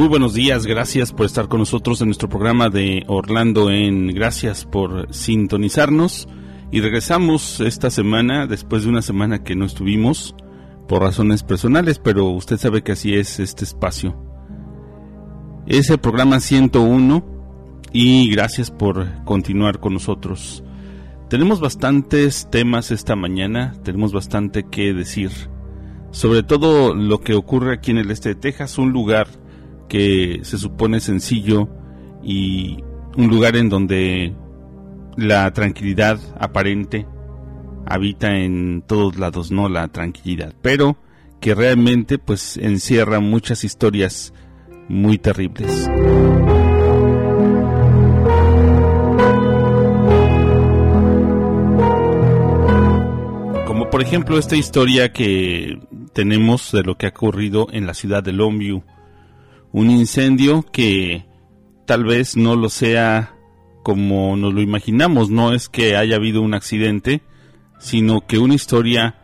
Muy buenos días, gracias por estar con nosotros en nuestro programa de Orlando en Gracias por sintonizarnos y regresamos esta semana después de una semana que no estuvimos por razones personales, pero usted sabe que así es este espacio. Es el programa 101 y gracias por continuar con nosotros. Tenemos bastantes temas esta mañana, tenemos bastante que decir. Sobre todo lo que ocurre aquí en el este de Texas, un lugar que se supone sencillo y un lugar en donde la tranquilidad aparente habita en todos lados, no la tranquilidad, pero que realmente pues encierra muchas historias muy terribles. Como por ejemplo esta historia que tenemos de lo que ha ocurrido en la ciudad de Longview, un incendio que tal vez no lo sea como nos lo imaginamos, no es que haya habido un accidente, sino que una historia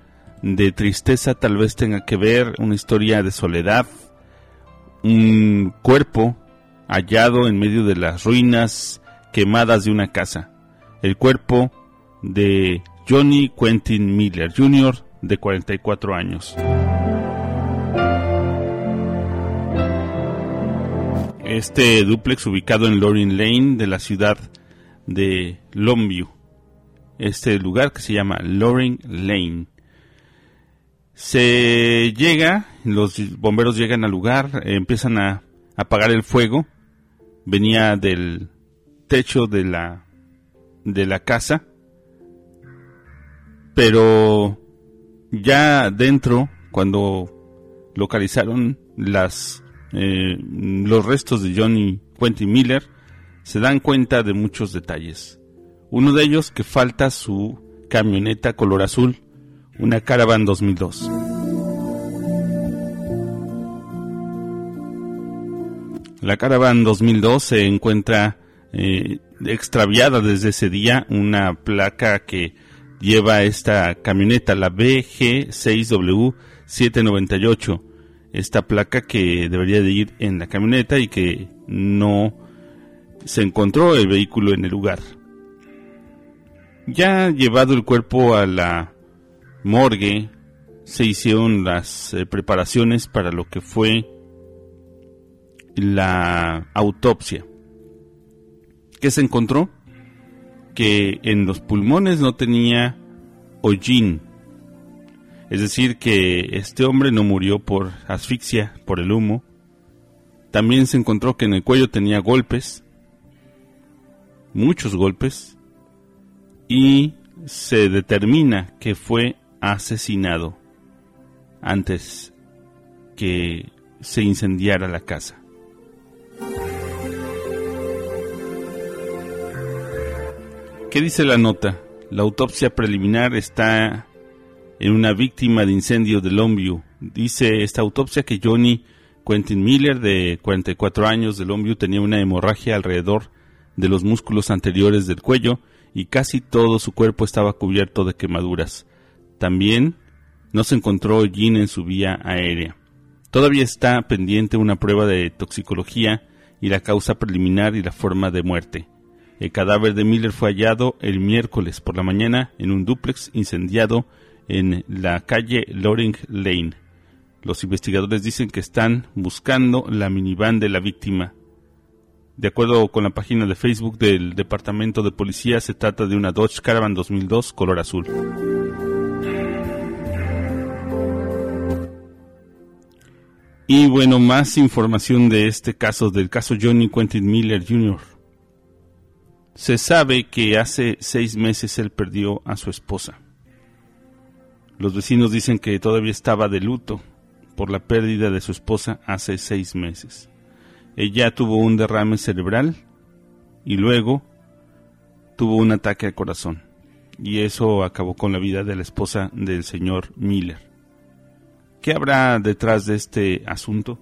de tristeza tal vez tenga que ver, una historia de soledad, un cuerpo hallado en medio de las ruinas quemadas de una casa, el cuerpo de Johnny Quentin Miller Jr. de 44 años. Este duplex ubicado en Loring Lane de la ciudad de Longview. Este lugar que se llama Loring Lane. Se llega, los bomberos llegan al lugar, empiezan a apagar el fuego. Venía del techo de la de la casa. Pero ya dentro, cuando localizaron las eh, los restos de Johnny Quentin Miller, se dan cuenta de muchos detalles. Uno de ellos que falta su camioneta color azul, una Caravan 2002. La Caravan 2002 se encuentra eh, extraviada desde ese día, una placa que lleva esta camioneta, la BG6W798 esta placa que debería de ir en la camioneta y que no se encontró el vehículo en el lugar. Ya llevado el cuerpo a la morgue, se hicieron las eh, preparaciones para lo que fue la autopsia. ¿Qué se encontró? Que en los pulmones no tenía hollín, es decir, que este hombre no murió por asfixia, por el humo. También se encontró que en el cuello tenía golpes, muchos golpes, y se determina que fue asesinado antes que se incendiara la casa. ¿Qué dice la nota? La autopsia preliminar está en una víctima de incendio de Longview. Dice esta autopsia que Johnny Quentin Miller, de 44 años, de Longview, tenía una hemorragia alrededor de los músculos anteriores del cuello y casi todo su cuerpo estaba cubierto de quemaduras. También no se encontró hollín en su vía aérea. Todavía está pendiente una prueba de toxicología y la causa preliminar y la forma de muerte. El cadáver de Miller fue hallado el miércoles por la mañana en un dúplex incendiado en la calle Loring Lane. Los investigadores dicen que están buscando la minivan de la víctima. De acuerdo con la página de Facebook del Departamento de Policía, se trata de una Dodge Caravan 2002 color azul. Y bueno, más información de este caso, del caso Johnny Quentin Miller Jr. Se sabe que hace seis meses él perdió a su esposa. Los vecinos dicen que todavía estaba de luto por la pérdida de su esposa hace seis meses. Ella tuvo un derrame cerebral y luego tuvo un ataque al corazón. Y eso acabó con la vida de la esposa del señor Miller. ¿Qué habrá detrás de este asunto?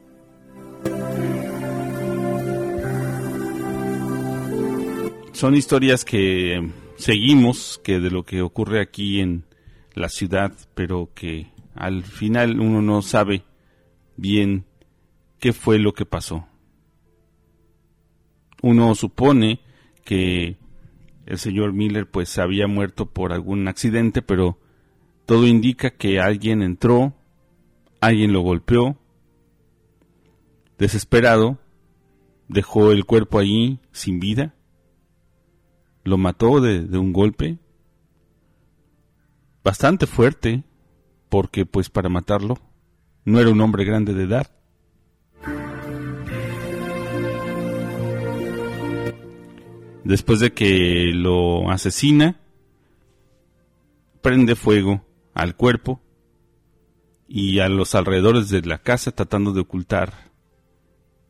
Son historias que seguimos, que de lo que ocurre aquí en la ciudad, pero que al final uno no sabe bien qué fue lo que pasó. uno supone que el señor Miller pues había muerto por algún accidente, pero todo indica que alguien entró, alguien lo golpeó, desesperado, dejó el cuerpo allí sin vida, lo mató de, de un golpe bastante fuerte, porque pues para matarlo no era un hombre grande de edad. Después de que lo asesina, prende fuego al cuerpo y a los alrededores de la casa tratando de ocultar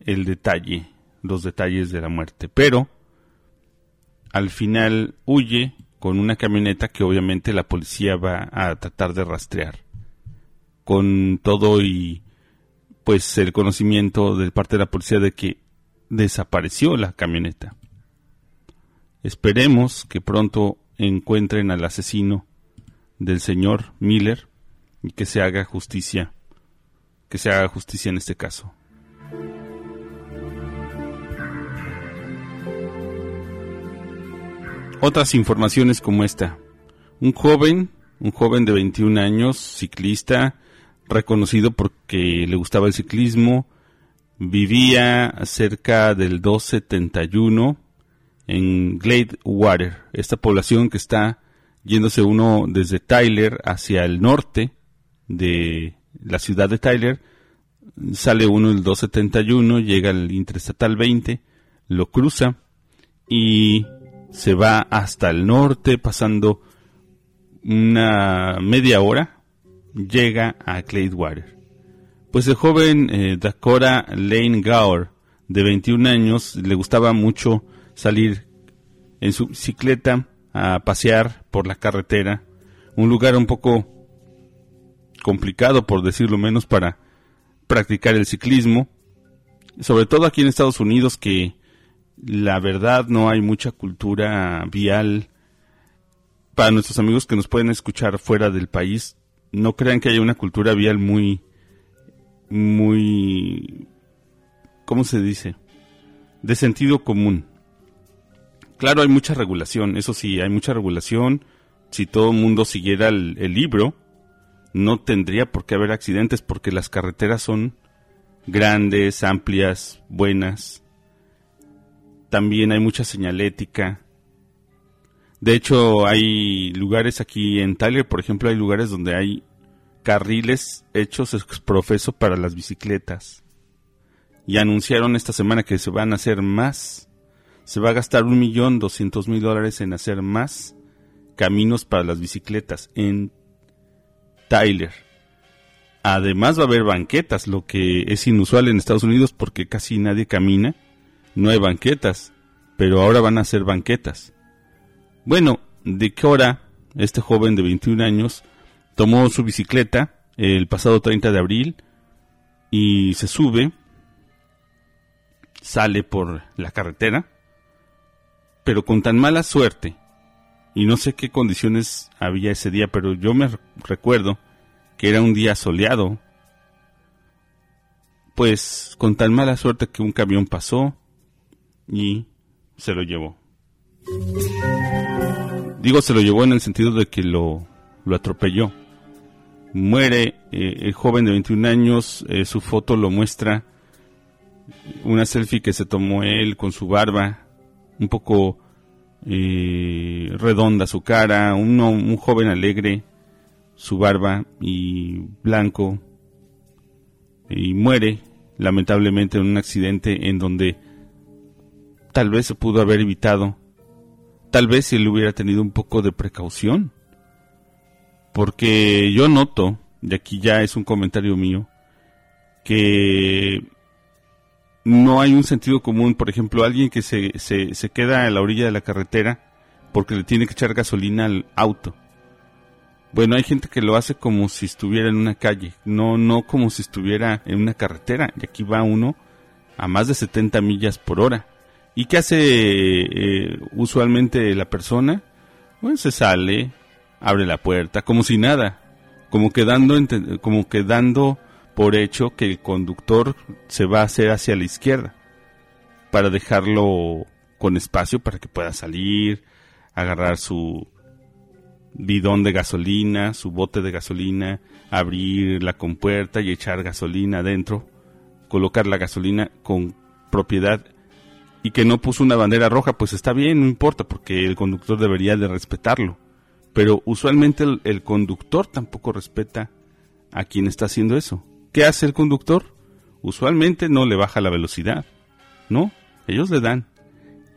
el detalle, los detalles de la muerte. Pero al final huye con una camioneta que obviamente la policía va a tratar de rastrear. Con todo y pues el conocimiento de parte de la policía de que desapareció la camioneta. Esperemos que pronto encuentren al asesino del señor Miller y que se haga justicia, que se haga justicia en este caso. Otras informaciones como esta. Un joven, un joven de 21 años, ciclista, reconocido porque le gustaba el ciclismo, vivía cerca del 271 en Glade Water, esta población que está yéndose uno desde Tyler hacia el norte de la ciudad de Tyler, sale uno el 271, llega al Interestatal 20, lo cruza y se va hasta el norte pasando una media hora, llega a Water. Pues el joven eh, Dakota Lane Gower, de 21 años, le gustaba mucho salir en su bicicleta a pasear por la carretera, un lugar un poco complicado, por decirlo menos, para practicar el ciclismo, sobre todo aquí en Estados Unidos que la verdad no hay mucha cultura vial para nuestros amigos que nos pueden escuchar fuera del país, no crean que haya una cultura vial muy muy ¿cómo se dice? de sentido común. Claro, hay mucha regulación, eso sí, hay mucha regulación. Si todo el mundo siguiera el, libro, no tendría por qué haber accidentes porque las carreteras son grandes, amplias, buenas. También hay mucha señalética. De hecho, hay lugares aquí en Tyler, por ejemplo, hay lugares donde hay carriles hechos profeso para las bicicletas. Y anunciaron esta semana que se van a hacer más se va a gastar un millón doscientos mil dólares en hacer más caminos para las bicicletas en Tyler. Además va a haber banquetas, lo que es inusual en Estados Unidos porque casi nadie camina. No hay banquetas, pero ahora van a hacer banquetas. Bueno, de qué hora este joven de 21 años tomó su bicicleta el pasado 30 de abril y se sube, sale por la carretera pero con tan mala suerte, y no sé qué condiciones había ese día, pero yo me recuerdo que era un día soleado, pues con tan mala suerte que un camión pasó y se lo llevó. Digo se lo llevó en el sentido de que lo, lo atropelló. Muere eh, el joven de 21 años, eh, su foto lo muestra, una selfie que se tomó él con su barba, un poco eh, redonda su cara, un, un joven alegre, su barba y blanco, y muere lamentablemente en un accidente en donde tal vez se pudo haber evitado, tal vez si él hubiera tenido un poco de precaución, porque yo noto, y aquí ya es un comentario mío, que no hay un sentido común. Por ejemplo, alguien que se, se, se queda a la orilla de la carretera porque le tiene que echar gasolina al auto. Bueno, hay gente que lo hace como si estuviera en una calle, no, no como si estuviera en una carretera. Y aquí va uno a más de 70 millas por hora. ¿Y qué hace eh, usualmente la persona? Pues se sale, abre la puerta, como si nada, como quedando, como quedando por hecho que el conductor se va a hacer hacia la izquierda para dejarlo con espacio para que pueda salir, agarrar su bidón de gasolina, su bote de gasolina, abrir la compuerta y echar gasolina adentro, colocar la gasolina con propiedad y que no puso una bandera roja, pues está bien, no importa, porque el conductor debería de respetarlo. Pero usualmente el, conductor tampoco respeta a quien está haciendo eso. ¿Qué hace el conductor? Usualmente no le baja la velocidad, ¿no? Ellos le dan.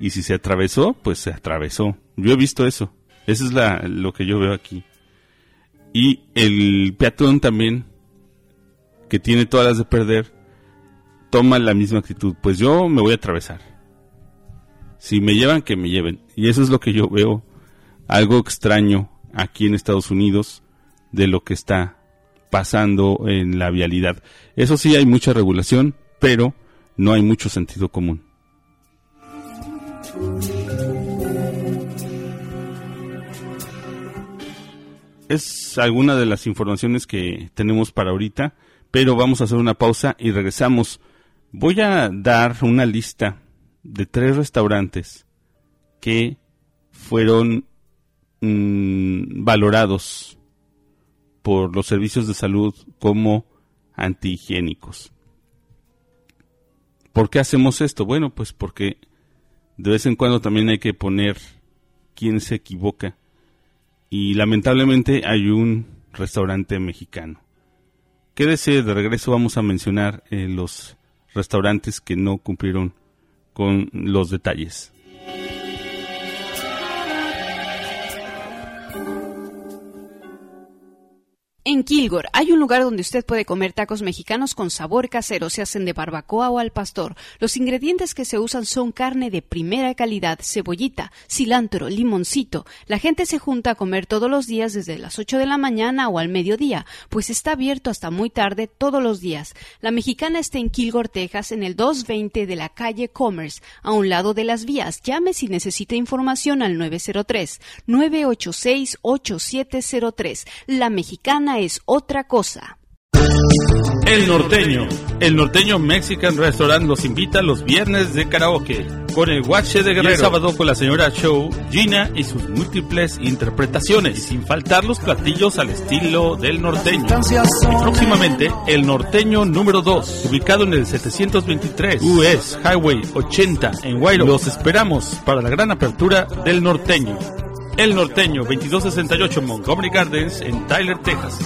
Y si se atravesó, pues se atravesó. Yo he visto eso. Eso es lo que yo veo aquí. Y el peatón también, que tiene todas las de perder, toma la misma actitud. Pues yo me voy a atravesar. Si me llevan, que me lleven. Y eso es lo que yo veo, algo extraño aquí en Estados Unidos de lo que está pasando en la vialidad. Eso sí, hay mucha regulación, pero no hay mucho sentido común. Es alguna de las informaciones que tenemos para ahorita, pero vamos a hacer una pausa y regresamos. Voy a dar una lista de tres restaurantes que fueron mm, valorados por los servicios de salud como antihigiénicos. ¿Por qué hacemos esto? Bueno, pues porque de vez en cuando también hay que poner quién se equivoca. Y lamentablemente hay un restaurante mexicano. Quédese, de regreso vamos a mencionar eh, los restaurantes que no cumplieron con los detalles. En Kilgore hay un lugar donde usted puede comer tacos mexicanos con sabor casero, se hacen de barbacoa o al pastor. Los ingredientes que se usan son carne de primera calidad, cebollita, cilantro, limoncito. La gente se junta a comer todos los días desde las 8 de la mañana o al mediodía, pues está abierto hasta muy tarde todos los días. La mexicana está en Kilgore, Texas, en el 220 de la calle Commerce, a un lado de las vías. Llame si necesita información al 903 986 8703. La mexicana es otra cosa. El Norteño. El Norteño Mexican Restaurant los invita los viernes de karaoke con el Guache de Guerrero. el sábado con la señora Show, Gina y sus múltiples interpretaciones. Y sin faltar los platillos al estilo del norteño. Y próximamente, el Norteño número 2, ubicado en el 723 US Highway 80 en Guayro. Los esperamos para la gran apertura del Norteño. El Norteño, 2268 Montgomery Gardens, en Tyler, Texas.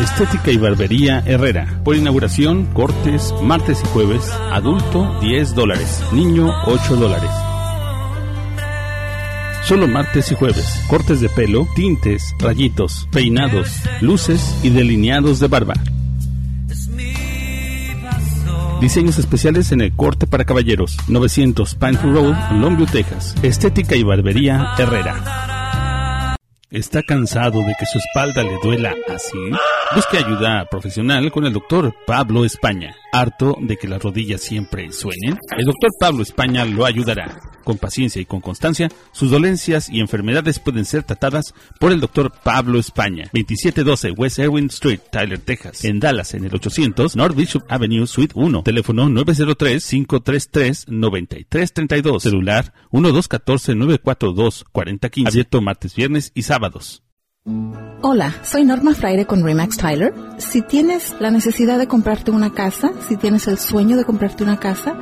Estética y Barbería Herrera. Por inauguración, cortes, martes y jueves. Adulto, 10 dólares. Niño, 8 dólares. Solo martes y jueves. Cortes de pelo, tintes, rayitos, peinados, luces y delineados de barba. Diseños especiales en el corte para caballeros. 900 Pine Road, Longview, Texas. Estética y barbería Herrera. ¿Está cansado de que su espalda le duela así? Busque ayuda profesional con el doctor Pablo España. ¿Harto de que las rodillas siempre suenen? El doctor Pablo España lo ayudará. Con paciencia y con constancia, sus dolencias y enfermedades pueden ser tratadas por el doctor Pablo España. 2712 West Erwin Street, Tyler, Texas. En Dallas, en el 800 North Bishop Avenue, Suite 1. Teléfono 903-533-9332. Celular 1214-942-4015. Abierto martes, viernes y Hola, soy Norma Fraire con Remax Tyler. Si tienes la necesidad de comprarte una casa, si tienes el sueño de comprarte una casa,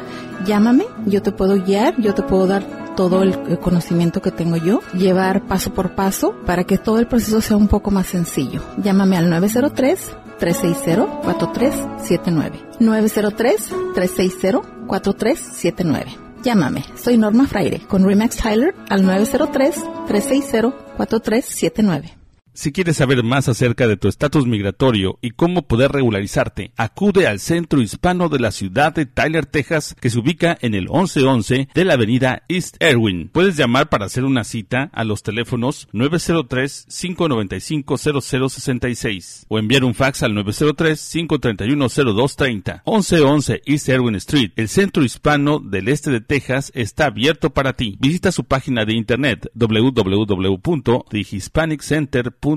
llámame, yo te puedo guiar, yo te puedo dar todo el, conocimiento que tengo yo, llevar paso por paso para que todo el proceso sea un poco más sencillo. Llámame al 903 360-4379. 903-360-4379. Llámame, soy Norma Fraire con Remax Tyler al 903-360-4379. Si quieres saber más acerca de tu estatus migratorio y cómo poder regularizarte, acude al Centro Hispano de la ciudad de Tyler, Texas, que se ubica en el 1111 de la avenida East Erwin. Puedes llamar para hacer una cita a los teléfonos 903-595-0066 o enviar un fax al 903-531-0230. 1111 East Erwin Street. El Centro Hispano del Este de Texas está abierto para ti. Visita su página de internet www.thehispaniccenter.com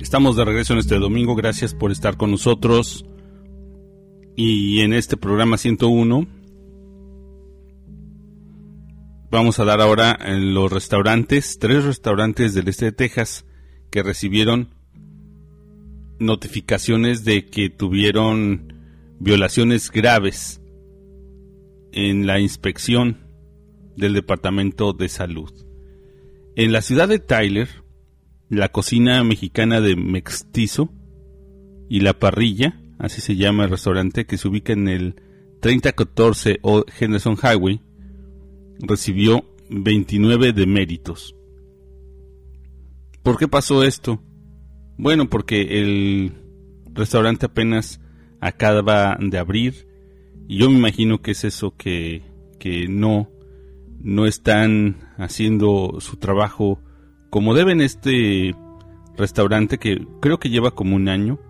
Estamos de regreso en este domingo, gracias por estar con nosotros. Y en este programa 101 vamos a dar ahora en los restaurantes, tres restaurantes del este de Texas que recibieron notificaciones de que tuvieron violaciones graves en la inspección del Departamento de Salud. En la ciudad de Tyler, la cocina mexicana de Mextizo y la parrilla, así se llama el restaurante que se ubica en el 3014 o Henderson Highway, recibió 29 deméritos. ¿Por qué pasó esto? Bueno, porque el restaurante apenas acaba de abrir y yo me imagino que es eso que, que no, no están haciendo su trabajo como deben. Este restaurante que creo que lleva como un año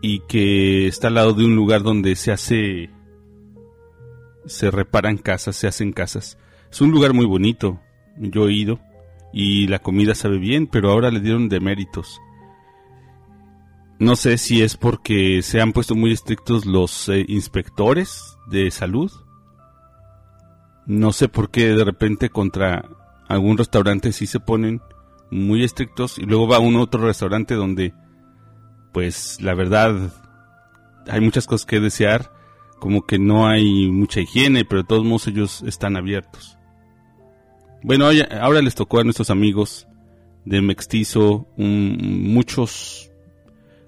y que está al lado de un lugar donde se hace se reparan casas, se hacen casas. Es un lugar muy bonito, yo he ido y la comida sabe bien, pero ahora le dieron deméritos. No sé si es porque se han puesto muy estrictos los eh, inspectores de salud. No sé por qué de repente contra algún restaurante sí se ponen muy estrictos y luego va a un otro restaurante donde pues la verdad hay muchas cosas que desear, como que no hay mucha higiene, pero de todos modos ellos están abiertos. Bueno, ahora les tocó a nuestros amigos de Mextizo muchos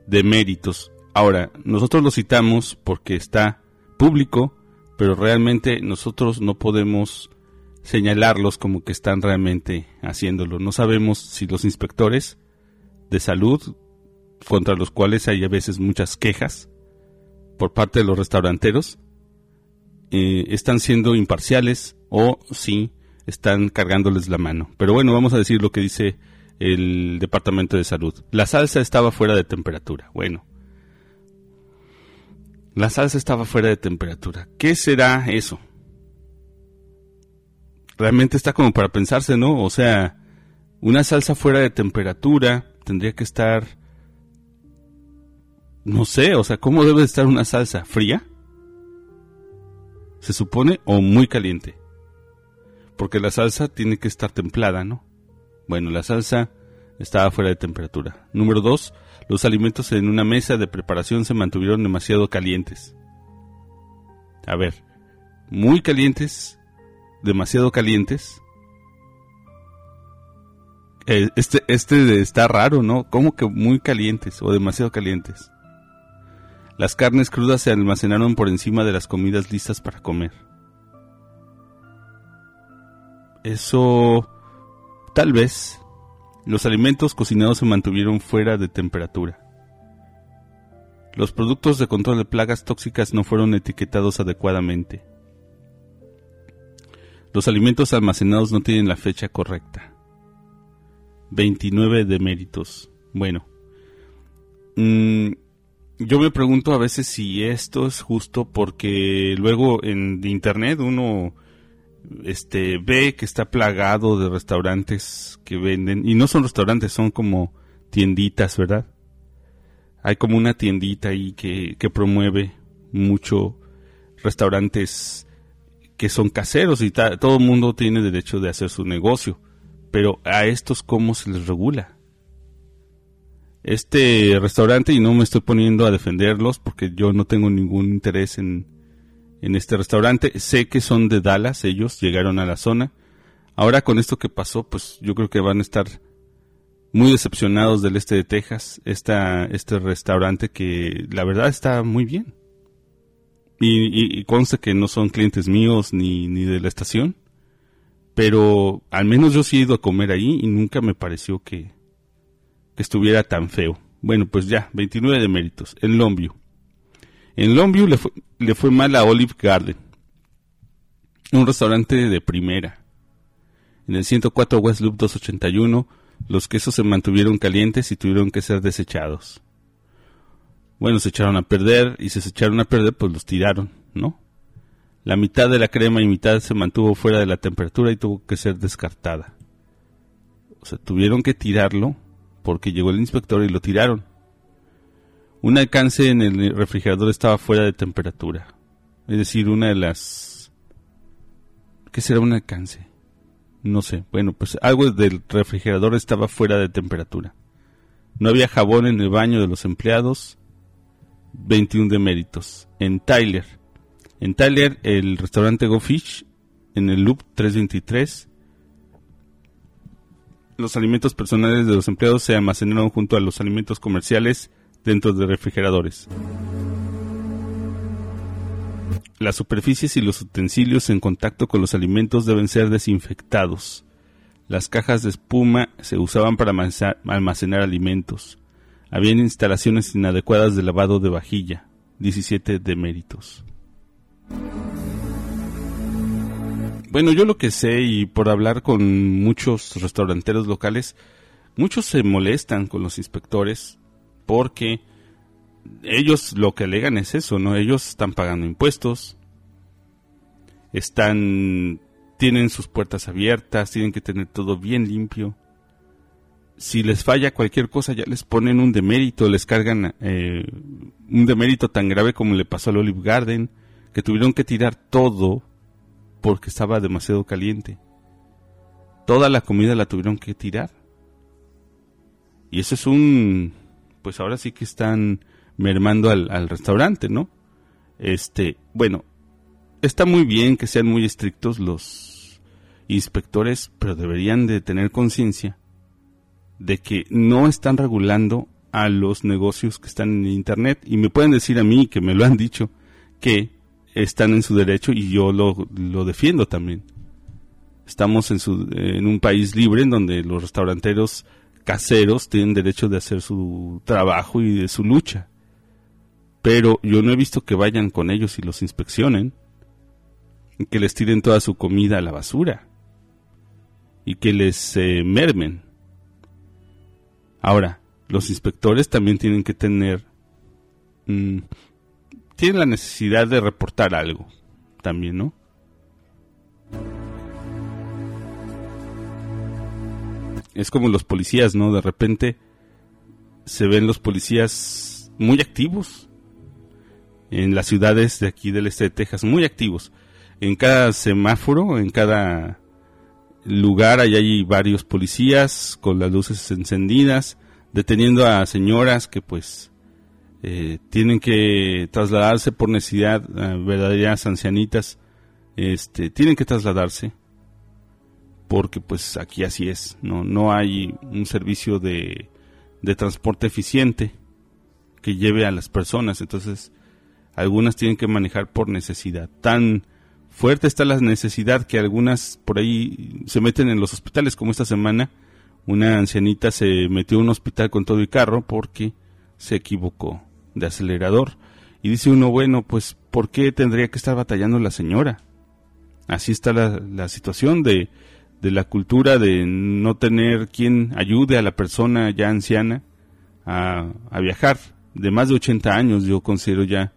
deméritos. Ahora, nosotros lo citamos porque está público, pero realmente nosotros no podemos señalarlos como que están realmente haciéndolo. No sabemos si los inspectores de salud, contra los cuales hay a veces muchas quejas por parte de los restauranteros, eh, están siendo imparciales o si están cargándoles la mano. Pero bueno, vamos a decir lo que dice el Departamento de Salud. La salsa estaba fuera de temperatura. Bueno, la salsa estaba fuera de temperatura. ¿Qué será eso? realmente está como para pensarse, ¿no? O sea, una salsa fuera de temperatura tendría que estar, no sé, o sea, ¿cómo debe estar una salsa? ¿Fría? Se supone, o muy caliente. Porque la salsa tiene que estar templada, ¿no? Bueno, la salsa estaba fuera de temperatura. Número dos, los alimentos en una mesa de preparación se mantuvieron demasiado calientes. A ver, muy calientes demasiado calientes. Eh, este, este está raro, ¿no? Como que muy calientes o demasiado calientes. Las carnes crudas se almacenaron por encima de las comidas listas para comer. Eso... Tal vez. Los alimentos cocinados se mantuvieron fuera de temperatura. Los productos de control de plagas tóxicas no fueron etiquetados adecuadamente. Los alimentos almacenados no tienen la fecha correcta. 29 deméritos. Bueno. Mm, yo me pregunto a veces si esto es justo porque luego en internet uno este ve que está plagado de restaurantes que venden y no son restaurantes, son como tienditas, ¿verdad? Hay como una tiendita ahí que, promueve mucho restaurantes que son caseros y todo el mundo tiene derecho de hacer su negocio. Pero a estos, ¿cómo se les regula? Este restaurante, y no me estoy poniendo a defenderlos porque yo no tengo ningún interés en, en este restaurante. Sé que son de Dallas, ellos llegaron a la zona. Ahora con esto que pasó, pues yo creo que van a estar muy decepcionados del este de Texas, esta, este restaurante que la verdad está muy bien. Y, conste que no son clientes míos ni, ni de la estación. Pero al menos yo sí he ido a comer ahí y nunca me pareció que, estuviera tan feo. Bueno, pues ya, 29 de méritos. En Longview. En Longview le fue, le fue mal a Olive Garden. Un restaurante de primera. En el 104 West Loop 281, los quesos se mantuvieron calientes y tuvieron que ser desechados bueno, se echaron a perder y si se echaron a perder, pues los tiraron, ¿no? La mitad de la crema y mitad se mantuvo fuera de la temperatura y tuvo que ser descartada. O sea, tuvieron que tirarlo porque llegó el inspector y lo tiraron. Un alcance en el refrigerador estaba fuera de temperatura. Es decir, una de las... ¿Qué será un alcance? No sé. Bueno, pues algo del refrigerador estaba fuera de temperatura. No había jabón en el baño de los empleados. 21 deméritos. En Tyler. En Tyler, el restaurante Go Fish, en el Loop 323, los alimentos personales de los empleados se almacenaron junto a los alimentos comerciales dentro de refrigeradores. Las superficies y los utensilios en contacto con los alimentos deben ser desinfectados. Las cajas de espuma se usaban para almacenar alimentos. Habían instalaciones inadecuadas de lavado de vajilla. 17 deméritos. Bueno, yo lo que sé y por hablar con muchos restauranteros locales, muchos se molestan con los inspectores porque ellos lo que alegan es eso, ¿no? Ellos están pagando impuestos, están, tienen sus puertas abiertas, tienen que tener todo bien limpio. Si les falla cualquier cosa ya les ponen un demérito, les cargan eh, un demérito tan grave como le pasó al Olive Garden, que tuvieron que tirar todo porque estaba demasiado caliente. Toda la comida la tuvieron que tirar. Y eso es un, pues ahora sí que están mermando al, al restaurante, ¿no? Este, bueno, está muy bien que sean muy estrictos los inspectores, pero deberían de tener conciencia de que no están regulando a los negocios que están en Internet. Y me pueden decir a mí, que me lo han dicho, que están en su derecho y yo lo, lo defiendo también. Estamos en, su, en un país libre en donde los restauranteros caseros tienen derecho de hacer su trabajo y de su lucha. Pero yo no he visto que vayan con ellos y los inspeccionen, que les tiren toda su comida a la basura y que les eh, mermen. Ahora, los inspectores también tienen que tener mm, tienen la necesidad de reportar algo también, ¿no? Es como los policías, ¿no? De repente se ven los policías muy activos en las ciudades de aquí del este de Texas, muy activos. En cada semáforo, en cada lugar, hay varios policías con las luces encendidas, deteniendo a señoras que pues eh, tienen que trasladarse por necesidad, verdaderas ancianitas, este, tienen que trasladarse porque pues aquí así es, no, no hay un servicio de, de transporte eficiente que lleve a las personas, entonces algunas tienen que manejar por necesidad. Tan fuerte está la necesidad que algunas por ahí se meten en los hospitales, como esta semana una ancianita se metió en un hospital con todo y carro porque se equivocó de acelerador. Y dice uno, bueno, pues ¿por qué tendría que estar batallando la señora? Así está la, la situación de, de la cultura de no tener quien ayude a la persona ya anciana a, a viajar. De más de 80 años yo considero ya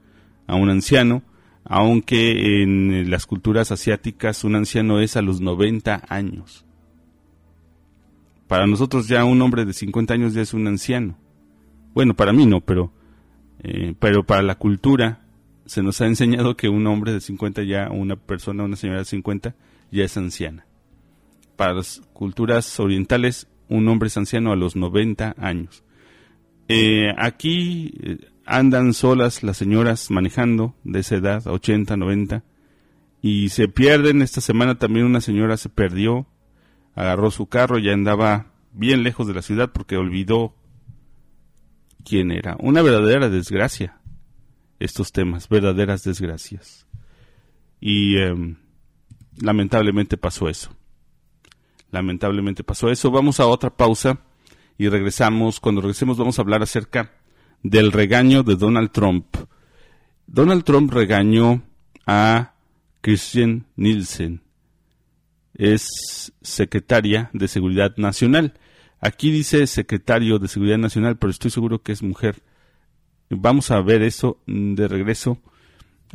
a un anciano, aunque en las culturas asiáticas un anciano es a los 90 años. Para nosotros ya un hombre de 50 años ya es un anciano. Bueno, para mí no, pero eh, pero para la cultura se nos ha enseñado que un hombre de 50 ya, una persona, una señora de 50 ya es anciana. Para las culturas orientales, un hombre es anciano a los 90 años. Eh, aquí eh, andan solas las señoras manejando de esa edad, 80, 90, y se pierden. Esta semana también una señora se perdió, agarró su carro, y andaba bien lejos de la ciudad porque olvidó quién era. Una verdadera desgracia, estos temas, verdaderas desgracias. Y em, lamentablemente pasó eso. Lamentablemente pasó eso. Vamos a otra pausa y regresamos. Cuando regresemos vamos a hablar acerca del regaño de Donald Trump. Donald Trump regañó a Christian Nielsen. Es secretaria de Seguridad Nacional. Aquí dice secretario de Seguridad Nacional, pero estoy seguro que es mujer. Vamos a ver eso de regreso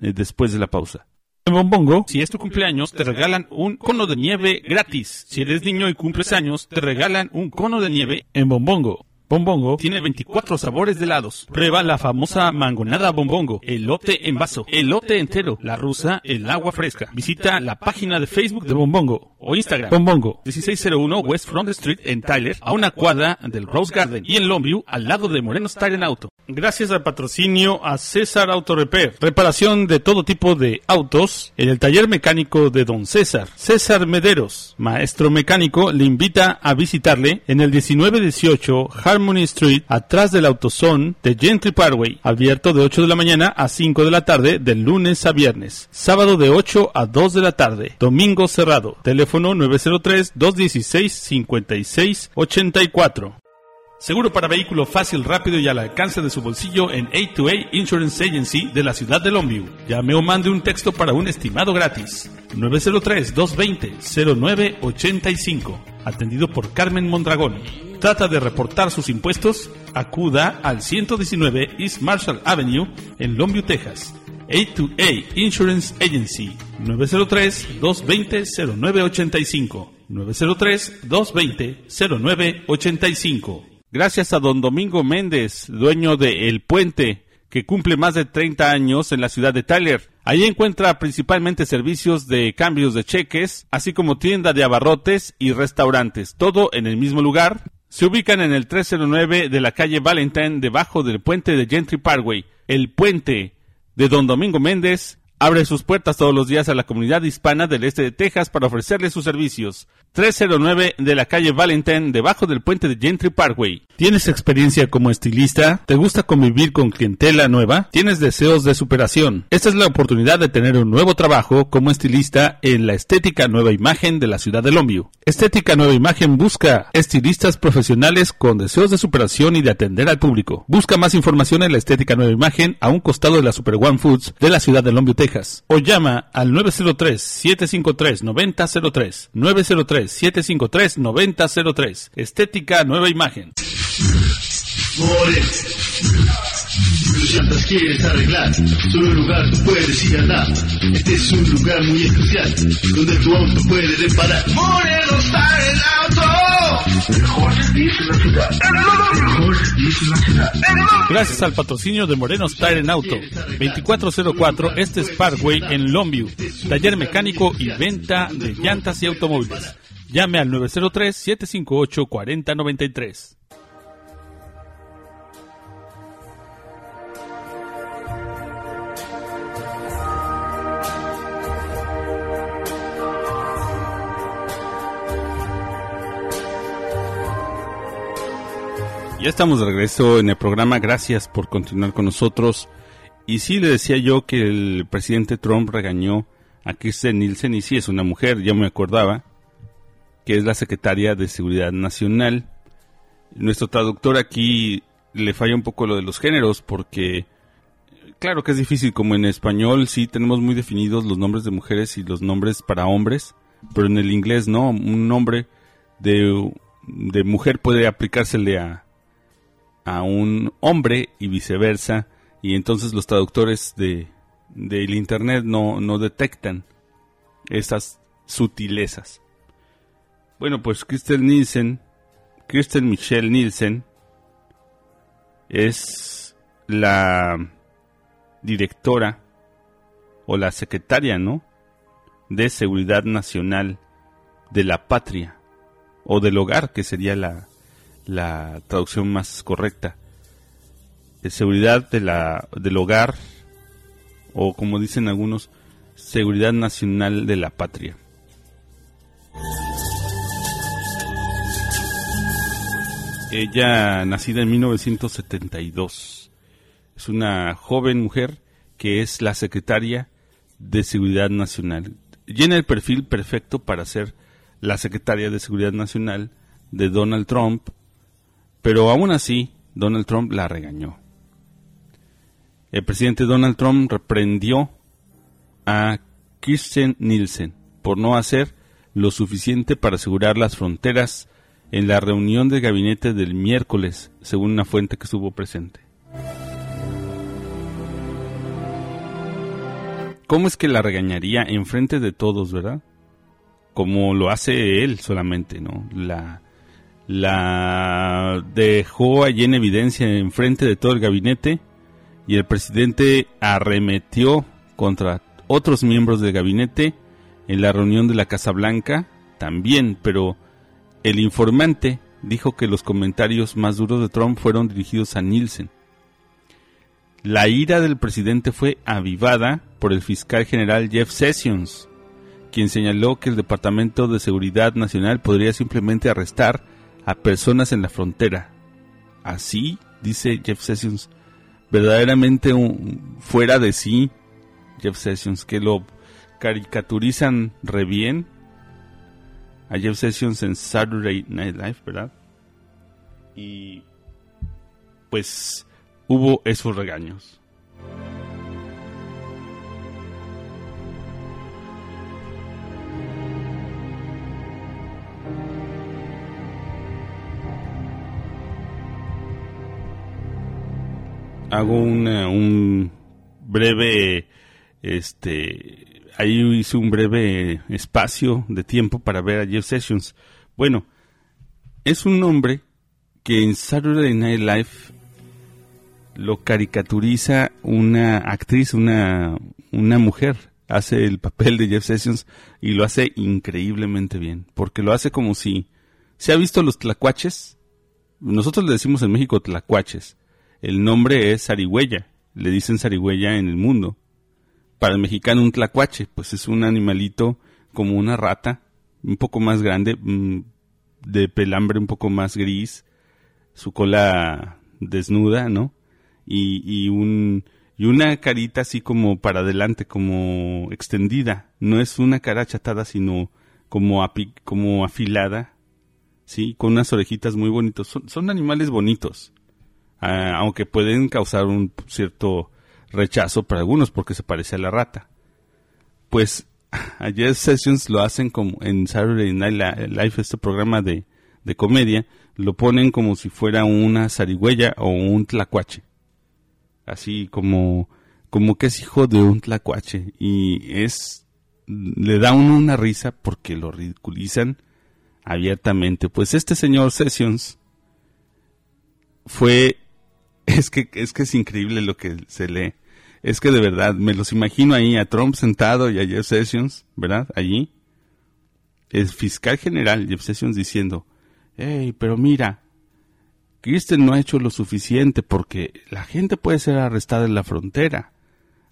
eh, después de la pausa. En Bombongo, si es tu cumpleaños, te regalan un cono de nieve gratis. Si eres niño y cumples años, te regalan un cono de nieve en Bombongo. Bombongo tiene 24 sabores de helados. Prueba la famosa mangonada Bombongo, elote en vaso, elote entero, la rusa, el agua fresca. Visita la página de Facebook de Bombongo o Instagram. Bombongo, 1601 West Front Street en Tyler, a una cuadra del Rose Garden y en Longview, al lado de Moreno Style en Auto. Gracias al patrocinio a César Auto Repair. Reparación de todo tipo de autos en el taller mecánico de Don César. César Mederos, maestro mecánico, le invita a visitarle en el 1918 Harmony Street, atrás del AutoZone de Gentry Parkway, abierto de 8 de la mañana a 5 de la tarde, de lunes a viernes. Sábado de 8 a 2 de la tarde. Domingo cerrado. Teléfono 903-216-5684. Seguro para vehículo fácil, rápido y al alcance de su bolsillo en A2A Insurance Agency de la ciudad de Longview. Llame o mande un texto para un estimado gratis. 903-220-0985. Atendido por Carmen Mondragón. Trata de reportar sus impuestos. Acuda al 119 East Marshall Avenue en Longview, Texas. A2A Insurance Agency 903-220-0985 903-220-0985 Gracias a don Domingo Méndez, dueño de El Puente, que cumple más de 30 años en la ciudad de Tyler. Ahí encuentra principalmente servicios de cambios de cheques, así como tienda de abarrotes y restaurantes, todo en el mismo lugar. Se ubican en el 309 de la calle Valentine, debajo del puente de Gentry Parkway. El Puente de don Domingo Méndez abre sus puertas todos los días a la comunidad hispana del este de Texas para ofrecerle sus servicios. 309 de la calle Valentine, debajo del puente de Gentry Parkway. ¿Tienes experiencia como estilista? ¿Te gusta convivir con clientela nueva? ¿Tienes deseos de superación? Esta es la oportunidad de tener un nuevo trabajo como estilista en la Estética Nueva Imagen de la ciudad de Longview. Estética Nueva Imagen busca estilistas profesionales con deseos de superación y de atender al público. Busca más información en la Estética Nueva Imagen a un costado de la Super One Foods de la ciudad de Longview, Texas. O llama al 903-753-9003. 903-753-9003. Estética Nueva Imagen. Tus llantas quieres arreglar, solo un lugar tú puedes ir a andar. Este es un lugar muy especial, donde tu auto puede reparar. Moreno está el auto. Mejor servicio en la ciudad. Mejor servicio en la ciudad. Gracias al patrocinio de Morenos Tire en Auto, 2404 Este Parkway en Longview, taller mecánico y venta de llantas y automóviles. Llame al 903-758-4093. Ya estamos de regreso en el programa. Gracias por continuar con nosotros. Y sí, le decía yo que el presidente Trump regañó a Kirsten Nielsen, y sí es una mujer, ya me acordaba, que es la secretaria de Seguridad Nacional. Nuestro traductor aquí le falla un poco lo de los géneros, porque claro que es difícil, como en español sí tenemos muy definidos los nombres de mujeres y los nombres para hombres, pero en el inglés no, un nombre de, de mujer puede aplicársele a, a un hombre y viceversa y entonces los traductores de del internet no, no detectan esas sutilezas. Bueno, pues Kristen Nielsen, Kristen Michelle Nielsen es la directora o la secretaria, ¿no? de Seguridad Nacional de la Patria o del hogar, que sería la, la traducción más correcta. De seguridad de la, del hogar, o como dicen algunos, seguridad nacional de la patria. Ella, nacida en 1972, es una joven mujer que es la secretaria de Seguridad Nacional. Llena el perfil perfecto para ser la secretaria de Seguridad Nacional de Donald Trump pero aún así, Donald Trump la regañó. El presidente Donald Trump reprendió a Kirsten Nielsen por no hacer lo suficiente para asegurar las fronteras en la reunión de gabinete del miércoles, según una fuente que estuvo presente. ¿Cómo es que la regañaría en frente de todos, verdad? Como lo hace él solamente, ¿no? La, la dejó allí en evidencia en frente de todo el gabinete y el presidente arremetió contra otros miembros del gabinete en la reunión de la Casa Blanca también, pero el informante dijo que los comentarios más duros de Trump fueron dirigidos a Nielsen. La ira del presidente fue avivada por el fiscal general Jeff Sessions, quien señaló que el Departamento de Seguridad Nacional podría simplemente arrestar a personas en la frontera. Así, dice Jeff Sessions, verdaderamente fuera de sí, Jeff Sessions, que lo caricaturizan re bien a Jeff Sessions en Saturday Night Live, ¿verdad? Y pues hubo esos regaños. hago un breve, este, ahí hice un breve espacio de tiempo para ver a Jeff Sessions. Bueno, es un hombre que en Saturday Night Live lo caricaturiza una actriz, una, una mujer. Hace el papel de Jeff Sessions y lo hace increíblemente bien, porque lo hace como si... ¿Se ha visto los tlacuaches? Nosotros le decimos en México tlacuaches el nombre es zarigüeya, le dicen zarigüeya en el mundo. Para el mexicano un tlacuache, pues es un animalito como una rata, un poco más grande, mm, de pelambre un poco más gris, su cola desnuda, ¿no? Y, y, un, y una carita así como para adelante, como extendida. No es una cara achatada, sino como, como afilada, ¿sí? Con unas orejitas muy bonitos. Son, son animales bonitos. Ah, aunque pueden causar un cierto rechazo para algunos porque se parece a la rata. Pues ayer Sessions lo hacen como en Saturday Night Live, este programa de, de comedia, lo ponen como si fuera una zarigüeya o un tlacuache. Así como, como que es hijo de un tlacuache. Y es, le da uno una risa porque lo ridiculizan abiertamente. Pues este señor Sessions fue es que, es que es increíble lo que se lee. Es que de verdad, me los imagino ahí a Trump sentado y a Jeff Sessions, ¿verdad? Allí. El fiscal general Jeff Sessions diciendo, hey, pero mira, Kristen no ha hecho lo suficiente porque la gente puede ser arrestada en la frontera.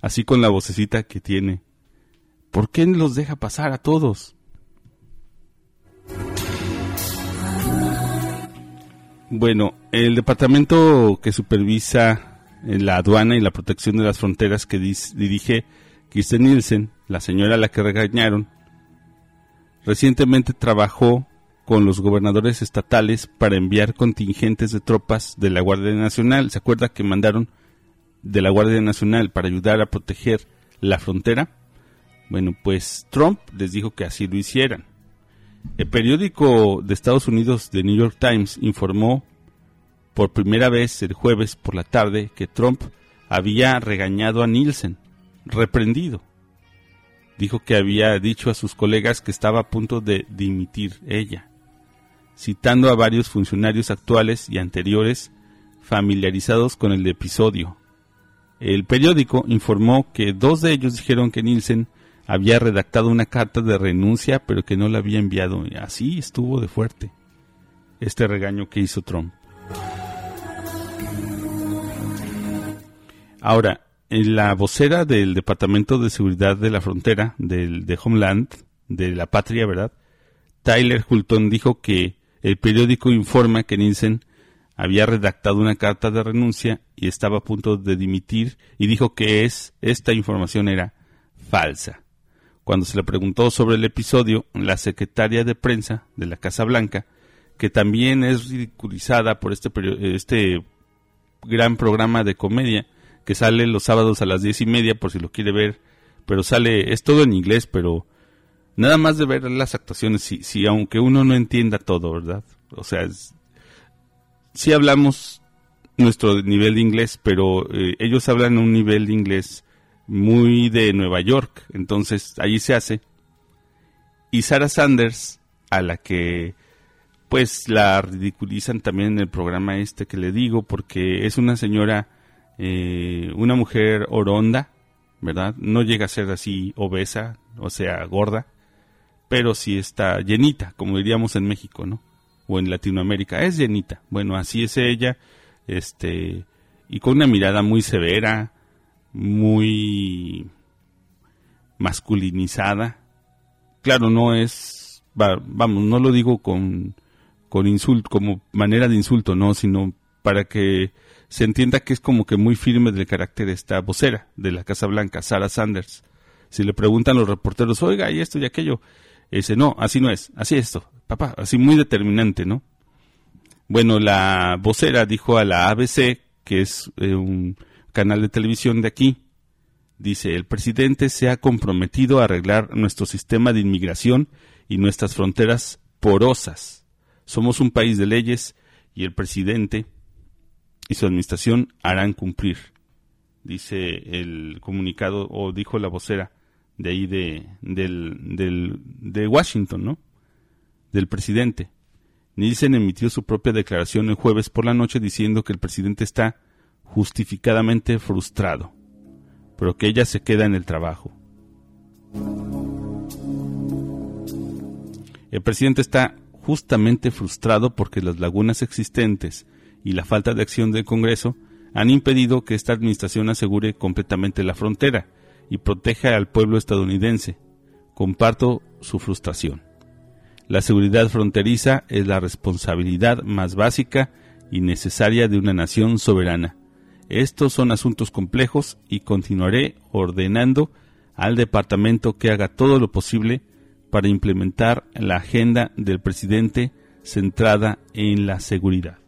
Así con la vocecita que tiene. ¿Por qué los deja pasar a todos? Bueno, el departamento que supervisa la aduana y la protección de las fronteras que dirige Kirsten Nielsen, la señora a la que regañaron, recientemente trabajó con los gobernadores estatales para enviar contingentes de tropas de la Guardia Nacional. ¿Se acuerda que mandaron de la Guardia Nacional para ayudar a proteger la frontera? Bueno, pues Trump les dijo que así lo hicieran. El periódico de Estados Unidos, The New York Times, informó por primera vez el jueves por la tarde que Trump había regañado a Nielsen, reprendido. Dijo que había dicho a sus colegas que estaba a punto de dimitir ella, citando a varios funcionarios actuales y anteriores familiarizados con el episodio. El periódico informó que dos de ellos dijeron que Nielsen había redactado una carta de renuncia, pero que no la había enviado. Así estuvo de fuerte este regaño que hizo Trump. Ahora, en la vocera del Departamento de Seguridad de la Frontera, del, de Homeland, de la patria, ¿verdad? Tyler Hulton dijo que el periódico informa que Nielsen había redactado una carta de renuncia y estaba a punto de dimitir y dijo que es esta información era falsa. Cuando se le preguntó sobre el episodio, la secretaria de prensa de la Casa Blanca, que también es ridiculizada por este, este gran programa de comedia que sale los sábados a las diez y media por si lo quiere ver, pero sale, es todo en inglés, pero nada más de ver las actuaciones, si, si aunque uno no entienda todo, ¿verdad? O sea, si hablamos nuestro nivel de inglés, pero eh, ellos hablan un nivel de inglés muy de Nueva York, entonces allí se hace. Y Sarah Sanders, a la que pues la ridiculizan también en el programa este que le digo, porque es una señora, eh, una mujer oronda, ¿verdad? No llega a ser así obesa, o sea, gorda, pero sí está llenita, como diríamos en México, ¿no? O en Latinoamérica, es llenita. Bueno, así es ella, este, y con una mirada muy severa, muy masculinizada. Claro, no es, vamos, no lo digo con, con insulto, como manera de insulto, no, sino para que se entienda que es como que muy firme del carácter esta vocera de la Casa Blanca, Sarah Sanders. Si le preguntan los reporteros, oiga, y esto y aquello, dice, no, así no es, así esto, papá, así muy determinante, ¿no? Bueno, la vocera dijo a la ABC, que es eh, un canal de televisión de aquí, dice, el presidente se ha comprometido a arreglar nuestro sistema de inmigración y nuestras fronteras porosas. Somos un país de leyes y el presidente y su administración harán cumplir, dice el comunicado o dijo la vocera de ahí de, del, de Washington, ¿no? Del presidente. Nielsen emitió su propia declaración el jueves por la noche diciendo que el presidente está justificadamente frustrado, pero que ella se queda en el trabajo. El presidente está justamente frustrado porque las lagunas existentes y la falta de acción del Congreso han impedido que esta administración asegure completamente la frontera y proteja al pueblo estadounidense. Comparto su frustración. La seguridad fronteriza es la responsabilidad más básica y necesaria de una nación soberana. Estos son asuntos complejos y continuaré ordenando al departamento que haga todo lo posible para implementar la agenda del presidente centrada en la seguridad.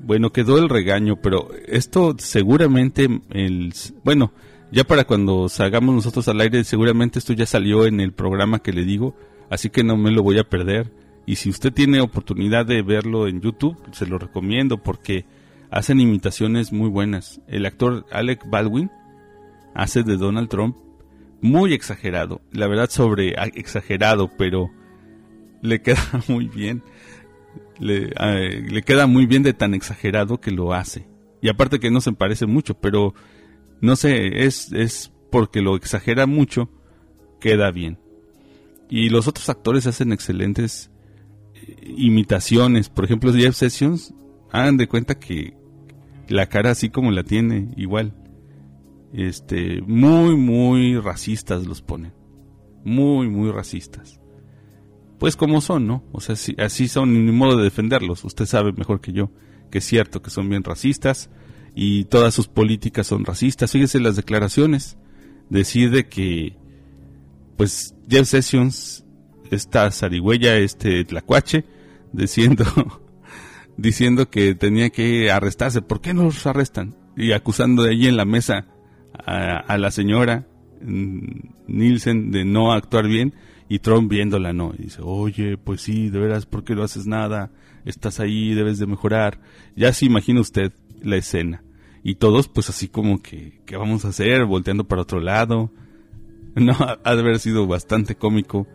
Bueno, quedó el regaño, pero esto seguramente, el, bueno, ya para cuando salgamos nosotros al aire, seguramente esto ya salió en el programa que le digo, así que no me lo voy a perder. Y si usted tiene oportunidad de verlo en YouTube, se lo recomiendo porque hacen imitaciones muy buenas. El actor Alec Baldwin hace de Donald Trump muy exagerado, la verdad sobre exagerado, pero le queda muy bien. Le, le, queda muy bien de tan exagerado que lo hace. Y aparte que no se parece mucho, pero no sé, es, es porque lo exagera mucho, queda bien. Y los otros actores hacen excelentes eh, imitaciones. Por ejemplo, Jeff Sessions, hagan de cuenta que la cara así como la tiene, igual este, muy, muy racistas los ponen. Muy, muy racistas. Pues como son, ¿no? O sea, así son, ni modo de defenderlos. Usted sabe mejor que yo que es cierto que son bien racistas y todas sus políticas son racistas. Fíjese las declaraciones. Decide que, pues, Jeff Sessions, esta zarigüeya, este tlacuache, diciendo, diciendo que tenía que arrestarse. ¿Por qué no los arrestan? Y acusando de allí en la mesa a, la señora mm, Nielsen de no actuar bien y Trump viéndola no. Y dice, oye, pues sí, de veras, ¿por qué no haces nada? Estás ahí, debes de mejorar. Ya se imagina usted la escena. Y todos pues así como que, ¿qué vamos a hacer? Volteando para otro lado. No, ha de haber sido bastante cómico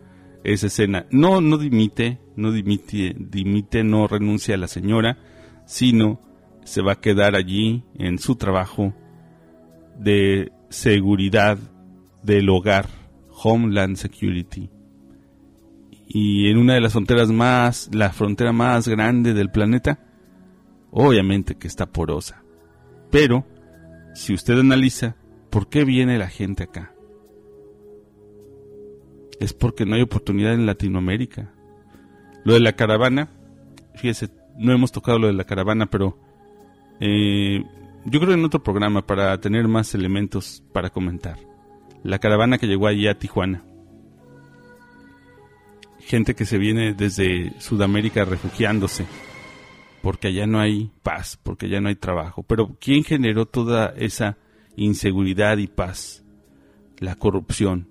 esa escena. No, no dimite, no dimite, dimite, no renuncia a la señora, sino se va a quedar allí en su trabajo de seguridad del hogar, Homeland Security. Y en una de las fronteras más, la frontera más grande del planeta, obviamente que está porosa. Pero, si usted analiza, ¿por qué viene la gente acá? Es porque no hay oportunidad en Latinoamérica. Lo de la caravana, fíjese, no hemos tocado lo de la caravana, pero eh, yo creo en otro programa para tener más elementos para comentar. La caravana que llegó allí a Tijuana. Gente que se viene desde Sudamérica refugiándose porque allá no hay paz, porque allá no hay trabajo. Pero ¿quién generó toda esa inseguridad y paz? La corrupción,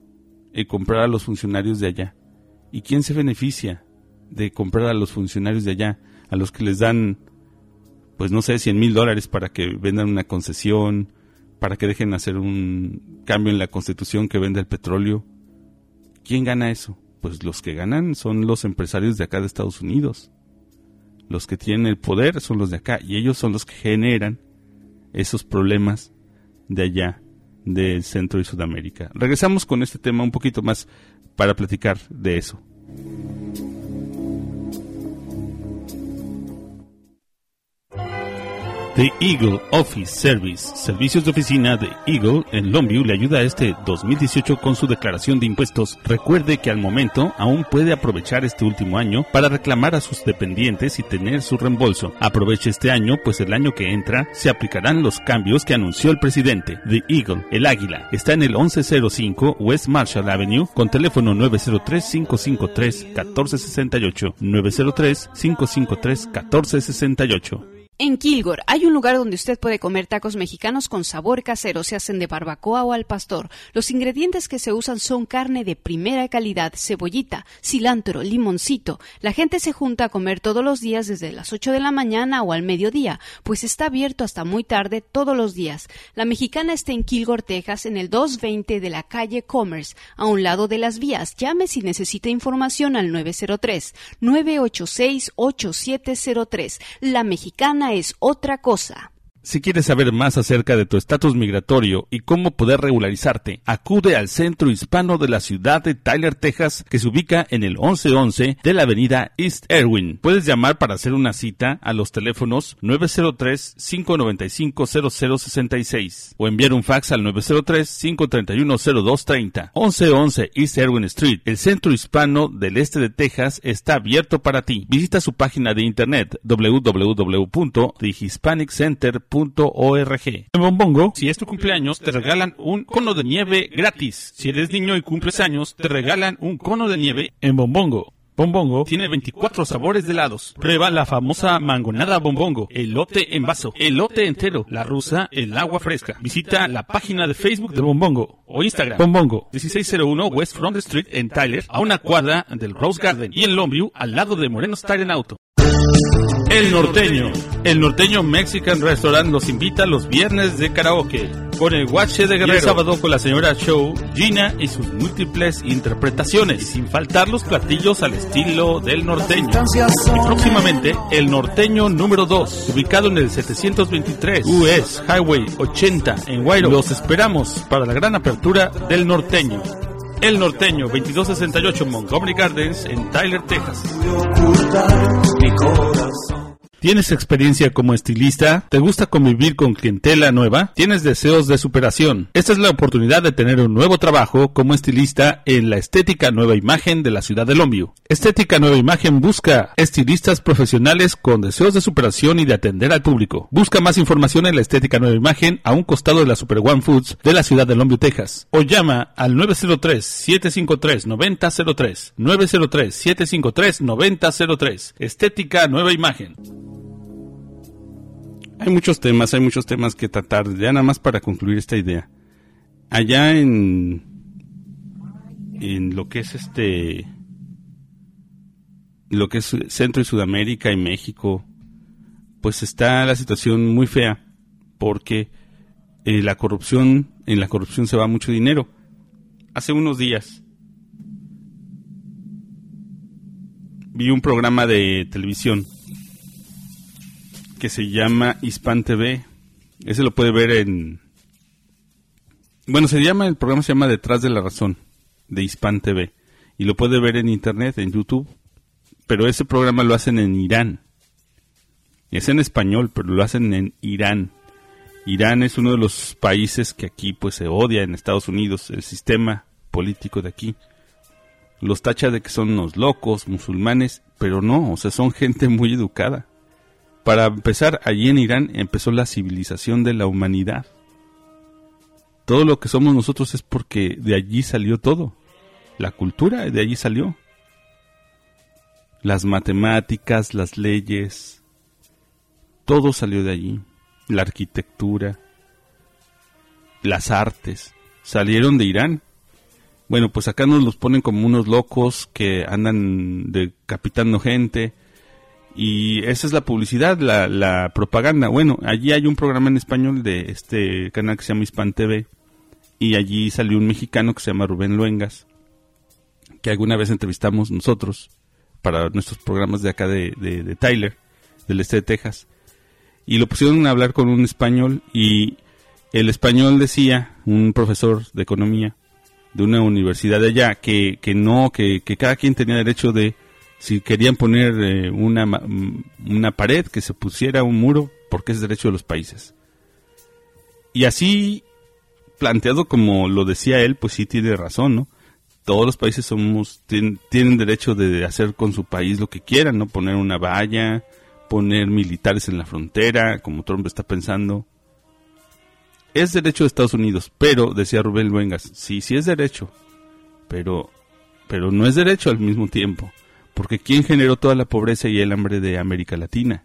el comprar a los funcionarios de allá. ¿Y quién se beneficia de comprar a los funcionarios de allá, a los que les dan pues no sé, 100 mil dólares para que vendan una concesión, para que dejen hacer un cambio en la constitución que venda el petróleo. ¿Quién gana eso? pues los que ganan son los empresarios de acá de Estados Unidos. Los que tienen el poder son los de acá y ellos son los que generan esos problemas de allá, del Centro y Sudamérica. Regresamos con este tema un poquito más para platicar de eso. The Eagle Office Service, servicios de oficina de Eagle en Longview, le ayuda a este 2018 con su declaración de impuestos. Recuerde que al momento aún puede aprovechar este último año para reclamar a sus dependientes y tener su reembolso. Aproveche este año, pues el año que entra se aplicarán los cambios que anunció el presidente. The Eagle, el águila, está en el 1105 West Marshall Avenue con teléfono 903-553-1468. 903-553-1468. En Kilgore hay un lugar donde usted puede comer tacos mexicanos con sabor casero, se hacen de barbacoa o al pastor. Los ingredientes que se usan son carne de primera calidad, cebollita, cilantro, limoncito. La gente se junta a comer todos los días desde las 8 de la mañana o al mediodía, pues está abierto hasta muy tarde todos los días. La mexicana está en Kilgore, Texas, en el 220 de la calle Commerce, a un lado de las vías. Llame si necesita información al 903 986 8703. La mexicana es otra cosa. Si quieres saber más acerca de tu estatus migratorio y cómo poder regularizarte, acude al Centro Hispano de la ciudad de Tyler, Texas, que se ubica en el 1111 de la avenida East Erwin. Puedes llamar para hacer una cita a los teléfonos 903-595-0066 o enviar un fax al 903-531-0230. 1111 East Erwin Street. El Centro Hispano del Este de Texas está abierto para ti. Visita su página de internet www.thehispaniccenter.com en Bombongo, si es tu cumpleaños, te regalan un cono de nieve gratis. Si eres niño y cumples años, te regalan un cono de nieve en Bombongo. Bombongo tiene 24 sabores de helados. Prueba la famosa mangonada Bombongo, elote en vaso, elote entero, la rusa, el agua fresca. Visita la página de Facebook de Bombongo o Instagram. Bombongo, 1601 West Front Street en Tyler, a una cuadra del Rose Garden y en Longview, al lado de Moreno Style en Auto. El Norteño. El Norteño Mexican Restaurant los invita los viernes de karaoke. Con el Guache de Guerrero. el sábado con la señora Show, Gina y sus múltiples interpretaciones. sin faltar los platillos al estilo del norteño. Y próximamente, el Norteño número 2. Ubicado en el 723 US Highway 80 en Guayro. Los esperamos para la gran apertura del Norteño. El Norteño, 2268 Montgomery Gardens, en Tyler, Texas. ¿Tienes experiencia como estilista? ¿Te gusta convivir con clientela nueva? ¿Tienes deseos de superación? Esta es la oportunidad de tener un nuevo trabajo como estilista en la Estética Nueva Imagen de la ciudad de Longview. Estética Nueva Imagen busca estilistas profesionales con deseos de superación y de atender al público. Busca más información en la Estética Nueva Imagen a un costado de la Super One Foods de la ciudad de Longview, Texas. O llama al 903-753-9003. 903-753-9003. Estética Nueva Imagen. Hay muchos temas, hay muchos temas que tratar. Ya nada más para concluir esta idea. Allá en en lo que es este lo que es Centro y Sudamérica y México, pues está la situación muy fea porque eh, la corrupción, en la corrupción se va mucho dinero. Hace unos días vi un programa de televisión que se llama Hispan TV. Ese lo puede ver en... Bueno, se llama, el programa se llama Detrás de la Razón, de Hispan TV. Y lo puede ver en internet, en YouTube. Pero ese programa lo hacen en Irán. Es en español, pero lo hacen en Irán. Irán es uno de los países que aquí pues se odia en Estados Unidos, el sistema político de aquí. Los tacha de que son unos locos, musulmanes, pero no, o sea, son gente muy educada. Para empezar, allí en Irán empezó la civilización de la humanidad. Todo lo que somos nosotros es porque de allí salió todo. La cultura de allí salió. Las matemáticas, las leyes, todo salió de allí. La arquitectura, las artes, salieron de Irán. Bueno, pues acá nos los ponen como unos locos que andan decapitando gente, y esa es la publicidad, la, la, propaganda. Bueno, allí hay un programa en español de este canal que se llama Hispan TV. Y allí salió un mexicano que se llama Rubén Luengas. que alguna vez entrevistamos nosotros para nuestros programas de acá de, de Tyler, del este de Texas, y lo pusieron a hablar con un español y el español decía, un profesor de economía de una universidad de allá, que, que no, que, que cada quien tenía derecho de, si querían poner eh, una, una pared, que se pusiera un muro, porque es derecho de los países. Y así, planteado como lo decía él, pues sí tiene razón, ¿no? Todos los países somos, tienen, tienen derecho de hacer con su país lo que quieran, ¿no? Poner una valla, poner militares en la frontera, como Trump está pensando. Es derecho de Estados Unidos, pero, decía Rubén Luengas, sí, sí es derecho, pero, pero no es derecho al mismo tiempo, porque ¿quién generó toda la pobreza y el hambre de América Latina?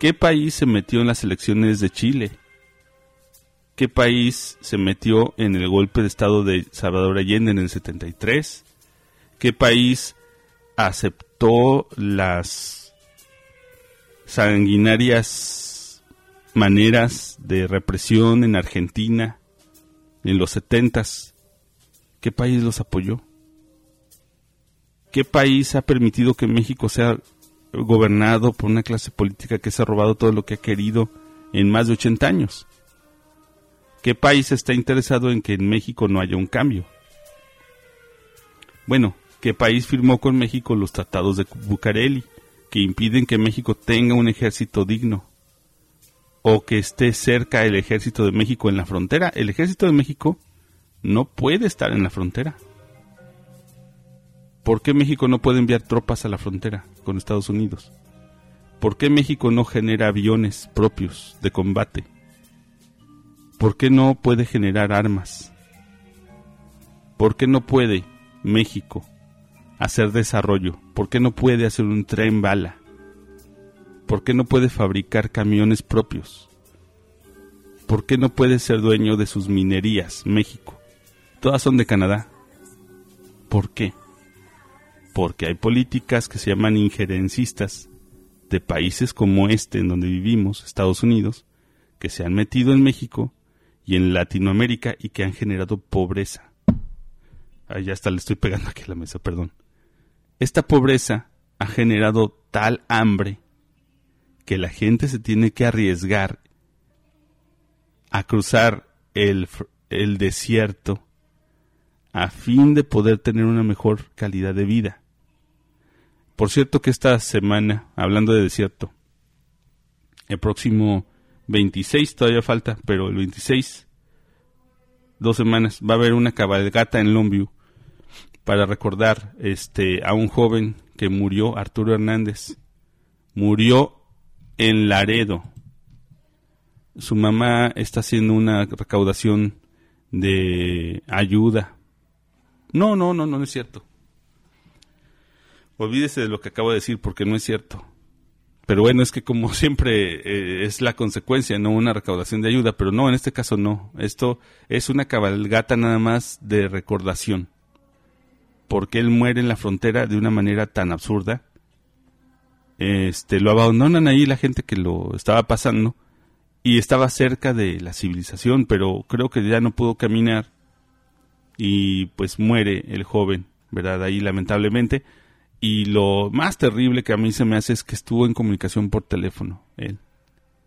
¿Qué país se metió en las elecciones de Chile? ¿Qué país se metió en el golpe de Estado de Salvador Allende en el 73? ¿Qué país aceptó las sanguinarias maneras de represión en Argentina en los setentas, ¿qué país los apoyó? ¿Qué país ha permitido que México sea gobernado por una clase política que se ha robado todo lo que ha querido en más de 80 años? ¿Qué país está interesado en que en México no haya un cambio? Bueno, ¿qué país firmó con México los tratados de Bucareli? que impiden que México tenga un ejército digno o que esté cerca el ejército de México en la frontera. El ejército de México no puede estar en la frontera. ¿Por qué México no puede enviar tropas a la frontera con Estados Unidos? ¿Por qué México no genera aviones propios de combate? ¿Por qué no puede generar armas? ¿Por qué no puede México hacer desarrollo? ¿Por qué no puede hacer un tren bala? ¿Por qué no puede fabricar camiones propios? ¿Por qué no puede ser dueño de sus minerías, México? Todas son de Canadá. ¿Por qué? Porque hay políticas que se llaman injerencistas de países como este en donde vivimos, Estados Unidos, que se han metido en México y en Latinoamérica y que han generado pobreza. Ahí ya está, le estoy pegando aquí a la mesa, perdón. Esta pobreza ha generado tal hambre que la gente se tiene que arriesgar a cruzar el desierto a fin de poder tener una mejor calidad de vida. Por cierto que esta semana, hablando de desierto, el próximo 26, todavía falta, pero el 26, dos semanas, va a haber una cabalgata en Longview para recordar este a un joven que murió, Arturo Hernández. Murió en Laredo. Su mamá está haciendo una recaudación de ayuda. No, no, no, no es cierto. Olvídese de lo que acabo de decir porque no es cierto. Pero bueno, es que como siempre eh, es la consecuencia, no una recaudación de ayuda, pero no, en este caso no. Esto es una cabalgata nada más de recordación porque él muere en la frontera de una manera tan absurda. Este, lo abandonan ahí la gente que lo estaba pasando y estaba cerca de la civilización, pero creo que ya no pudo caminar y pues muere el joven, ¿verdad? Ahí lamentablemente. Y lo más terrible que a mí se me hace es que estuvo en comunicación por teléfono, él,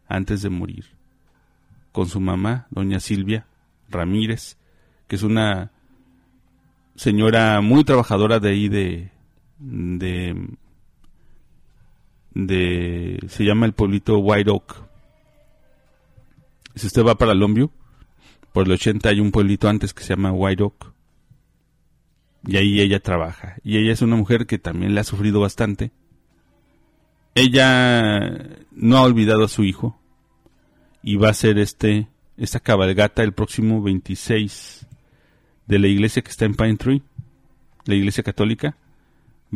antes de morir, con su mamá, doña Silvia Ramírez, que es una señora muy trabajadora de ahí de, de, se llama el pueblito White Oak. Si usted va para Longview, por el 80 hay un pueblito antes que se llama White Oak. Y ahí ella trabaja. Y ella es una mujer que también le ha sufrido bastante. Ella no ha olvidado a su hijo. Y va a ser este, esta cabalgata el próximo 26 de la iglesia que está en Pine Tree, la iglesia católica.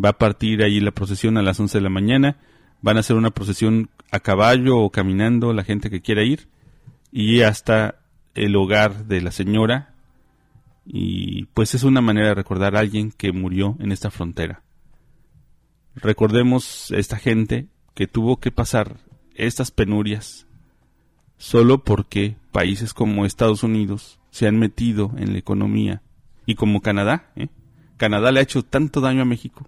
Va a partir ahí la procesión a las 11 de la mañana. Van a hacer una procesión a caballo o caminando, la gente que quiera ir. Y hasta el hogar de la señora. Y pues es una manera de recordar a alguien que murió en esta frontera. Recordemos esta gente que tuvo que pasar estas penurias solo porque países como Estados Unidos se han metido en la economía y como Canadá, ¿eh? Canadá le ha hecho tanto daño a México.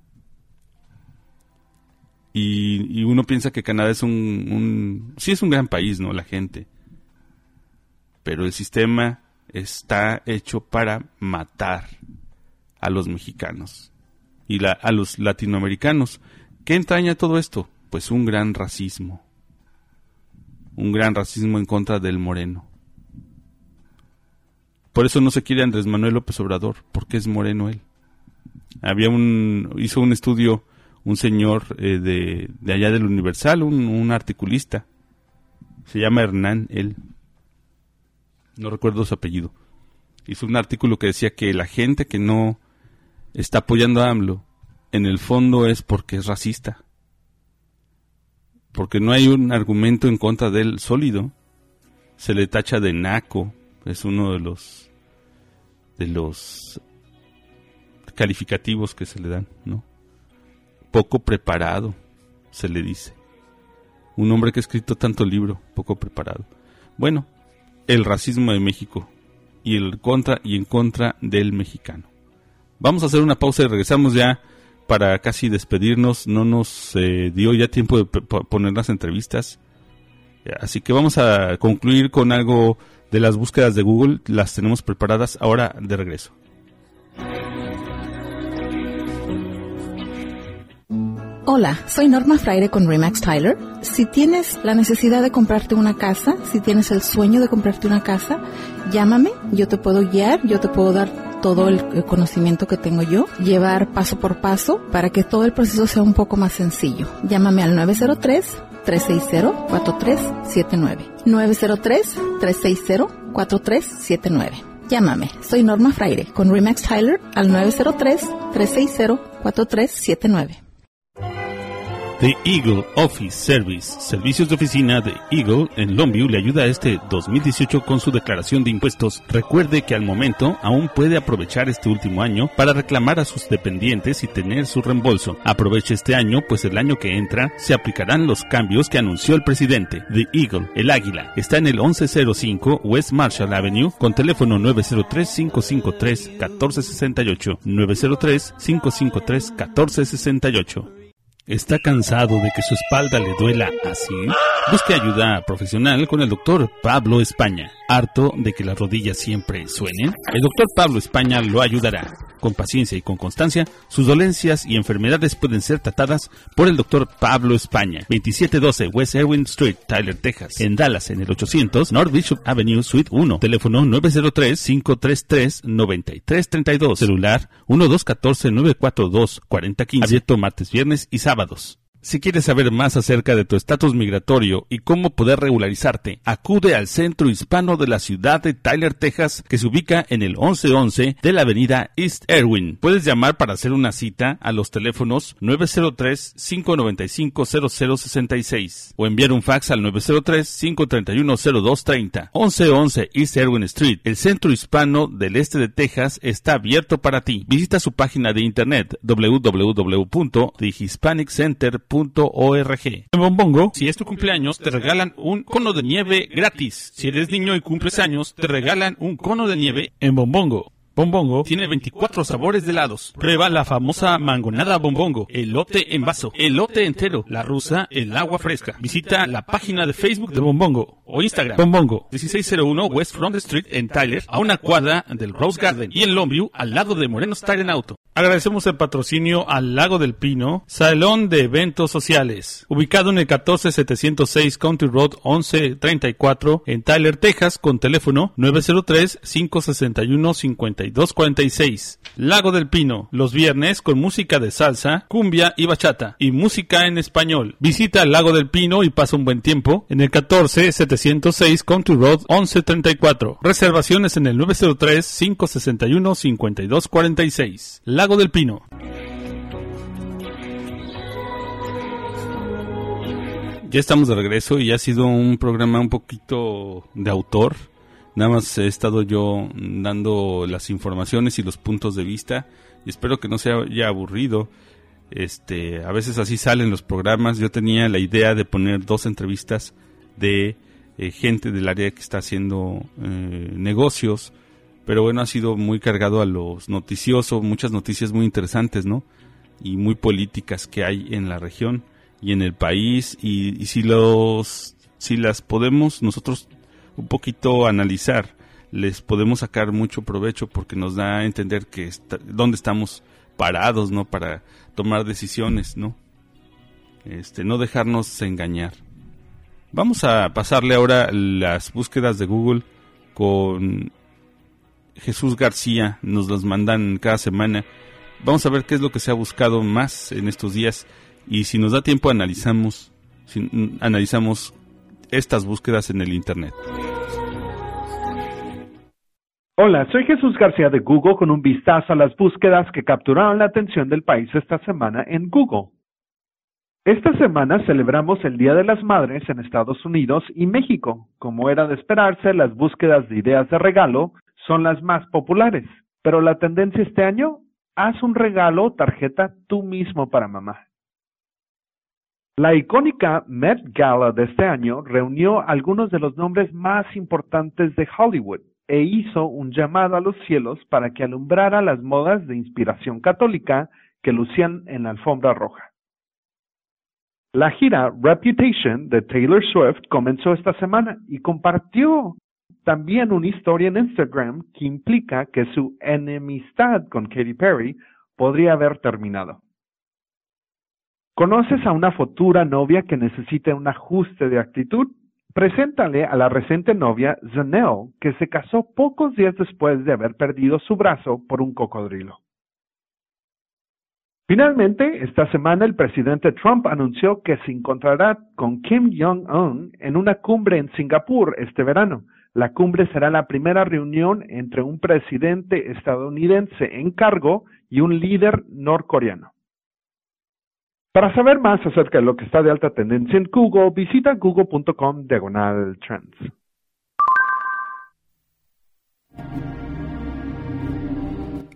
Y, uno piensa que Canadá es un, un, Sí es un gran país, ¿no? La gente. Pero el sistema está hecho para matar a los mexicanos y a los latinoamericanos. ¿Qué entraña todo esto? Pues un gran racismo. Un gran racismo en contra del moreno. Por eso no se quiere Andrés Manuel López Obrador, porque es moreno él. Había un, hizo un estudio un señor eh, de, de, allá del Universal, un, un, articulista. Se llama Hernán, él. No recuerdo su apellido. Hizo un artículo que decía que la gente que no está apoyando a AMLO, en el fondo es porque es racista. Porque no hay un argumento en contra de él sólido. Se le tacha de naco, es uno de los de los calificativos que se le dan, ¿no? Poco preparado, se le dice. Un hombre que ha escrito tanto libro, poco preparado. Bueno, el racismo de México y el contra y en contra del mexicano. Vamos a hacer una pausa y regresamos ya para casi despedirnos. No nos eh, dio ya tiempo de poner las entrevistas. Así que vamos a concluir con algo de las búsquedas de Google. Las tenemos preparadas ahora de regreso. Hola, soy Norma Fraire con Remax Tyler. Si tienes la necesidad de comprarte una casa, si tienes el sueño de comprarte una casa, llámame, yo te puedo guiar, yo te puedo dar todo el, conocimiento que tengo yo, llevar paso por paso para que todo el proceso sea un poco más sencillo. Llámame al 903 360-4379. 903-360-4379. Llámame, soy Norma Fraire con Remax Tyler al 903-360-4379. The Eagle Office Service, servicios de oficina de Eagle en Longview le ayuda a este 2018 con su declaración de impuestos. Recuerde que al momento aún puede aprovechar este último año para reclamar a sus dependientes y tener su reembolso. Aproveche este año, pues el año que entra se aplicarán los cambios que anunció el presidente. The Eagle, el águila, está en el 1105 West Marshall Avenue con teléfono 903-553-1468. 903-553-1468. ¿Está cansado de que su espalda le duela así? Busque ayuda profesional con el doctor Pablo España. ¿Harto de que las rodillas siempre suenen? El doctor Pablo España lo ayudará. Con paciencia y con constancia, sus dolencias y enfermedades pueden ser tratadas por el doctor Pablo España. 2712 West Erwin Street, Tyler, Texas. En Dallas, en el 800 North Bishop Avenue, Suite 1. Teléfono 903-533-9332. Celular 1214-942-4015. Abierto martes, viernes y sábados. Si quieres saber más acerca de tu estatus migratorio y cómo poder regularizarte, acude al Centro Hispano de la ciudad de Tyler, Texas, que se ubica en el 1111 de la avenida East Erwin. Puedes llamar para hacer una cita a los teléfonos 903-595-0066 o enviar un fax al 903-531-0230. 1111 East Erwin Street. El Centro Hispano del Este de Texas está abierto para ti. Visita su página de internet www.thehispaniccenter.com en Bombongo, si es tu cumpleaños, te regalan un cono de nieve gratis. Si eres niño y cumples años, te regalan un cono de nieve en Bombongo. Bombongo tiene 24 sabores de helados. Prueba la famosa mangonada Bombongo, elote en vaso, elote entero, la rusa, el agua fresca. Visita la página de Facebook de Bombongo o Instagram. Bombongo, 1601 West Front Street en Tyler, a una cuadra del Rose Garden y en Longview, al lado de Moreno Style en Auto. Agradecemos el patrocinio al Lago del Pino, Salón de Eventos Sociales, ubicado en el 14706 Country Road 1134 en Tyler, Texas, con teléfono 903 561 52 246. Lago del Pino, los viernes con música de salsa, cumbia y bachata y música en español. Visita Lago del Pino y pasa un buen tiempo en el 14706 Country Road 1134. Reservaciones en el 903 561 5246. Lago del Pino. Ya estamos de regreso y ha sido un programa un poquito de autor Nada más he estado yo dando las informaciones y los puntos de vista y espero que no se haya aburrido. Este, a veces así salen los programas. Yo tenía la idea de poner dos entrevistas de eh, gente del área que está haciendo eh, negocios, pero bueno, ha sido muy cargado a los noticiosos, muchas noticias muy interesantes, ¿no? Y muy políticas que hay en la región y en el país y, si los si las podemos nosotros un poquito analizar les podemos sacar mucho provecho porque nos da a entender que dónde estamos parados no para tomar decisiones no este no dejarnos engañar. Vamos a pasarle ahora las búsquedas de Google con Jesús García. Nos las mandan cada semana. Vamos a ver qué es lo que se ha buscado más en estos días. Y si nos da tiempo analizamos analizamos estas búsquedas en el internet. Hola, soy Jesús García de Google con un vistazo a las búsquedas que capturaron la atención del país esta semana en Google. Esta semana celebramos el Día de las Madres en Estados Unidos y México. Como era de esperarse, las búsquedas de ideas de regalo son las más populares. Pero la tendencia este año, haz un regalo o tarjeta tú mismo para mamá. La icónica Met Gala de este año reunió algunos de los nombres más importantes de Hollywood e hizo un llamado a los cielos para que alumbrara las modas de inspiración católica que lucían en la alfombra roja. La gira Reputation de Taylor Swift comenzó esta semana y compartió también una historia en Instagram que implica que su enemistad con Katy Perry podría haber terminado. ¿Conoces a una futura novia que necesite un ajuste de actitud? Preséntale a la reciente novia Zanelle, que se casó pocos días después de haber perdido su brazo por un cocodrilo. Finalmente, esta semana el presidente Trump anunció que se encontrará con Kim Jong-un en una cumbre en Singapur este verano, la cumbre será la primera reunión entre un presidente estadounidense en cargo y un líder norcoreano. Para saber más acerca de lo que está de alta tendencia en Google, visita google.com diagonal trends.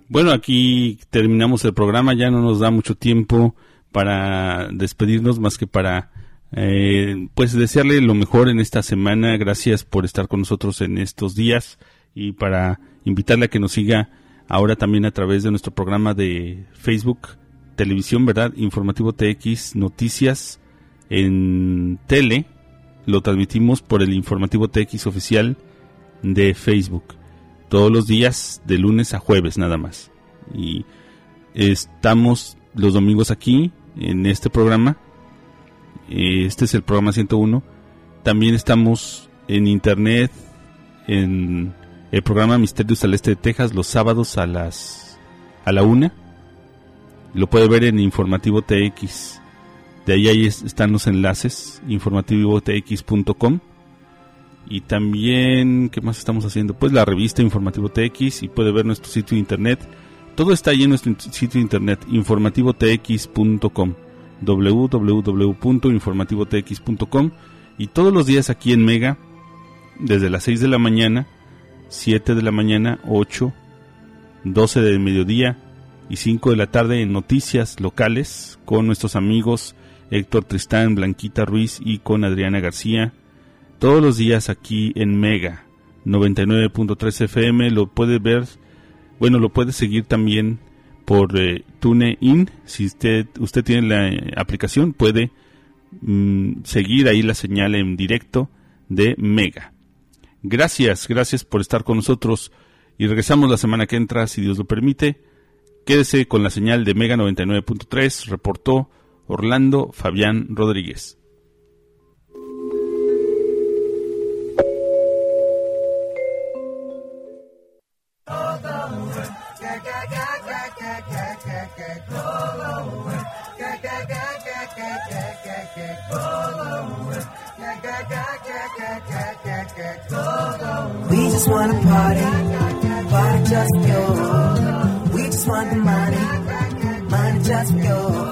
Bueno, aquí terminamos el programa, ya no nos da mucho tiempo para despedirnos más que para eh, pues desearle lo mejor en esta semana. Gracias por estar con nosotros en estos días y para invitarle a que nos siga ahora también a través de nuestro programa de Facebook, televisión, ¿verdad? Informativo TX, noticias en tele. Lo transmitimos por el Informativo TX oficial de Facebook. Todos los días, de lunes a jueves nada más. Y estamos los domingos aquí en este programa este es el programa 101. También estamos en internet en el programa Misterios al Este de Texas los sábados a las a la una. Lo puede ver en Informativo TX. De ahí, ahí están los enlaces, informativotx.com. Y también, ¿qué más estamos haciendo? Pues la revista Informativo TX y puede ver nuestro sitio de internet. Todo está ahí en nuestro sitio de internet, informativotx.com www.informativotx.com y todos los días aquí en Mega, desde las 6 de la mañana, 7 de la mañana, 8, 12 del mediodía y 5 de la tarde en noticias locales con nuestros amigos Héctor Tristán, Blanquita Ruiz y con Adriana García. Todos los días aquí en Mega 99.3 FM lo puede ver, bueno, lo puede seguir también por eh, TuneIn. Si usted, usted tiene la eh, aplicación, puede mm, seguir ahí la señal en directo de Mega. Gracias, gracias por estar con nosotros y regresamos la semana que entra, si Dios lo permite. Quédese con la señal de Mega 99.3, reportó Orlando Fabián Rodríguez. Just want the money, money just for you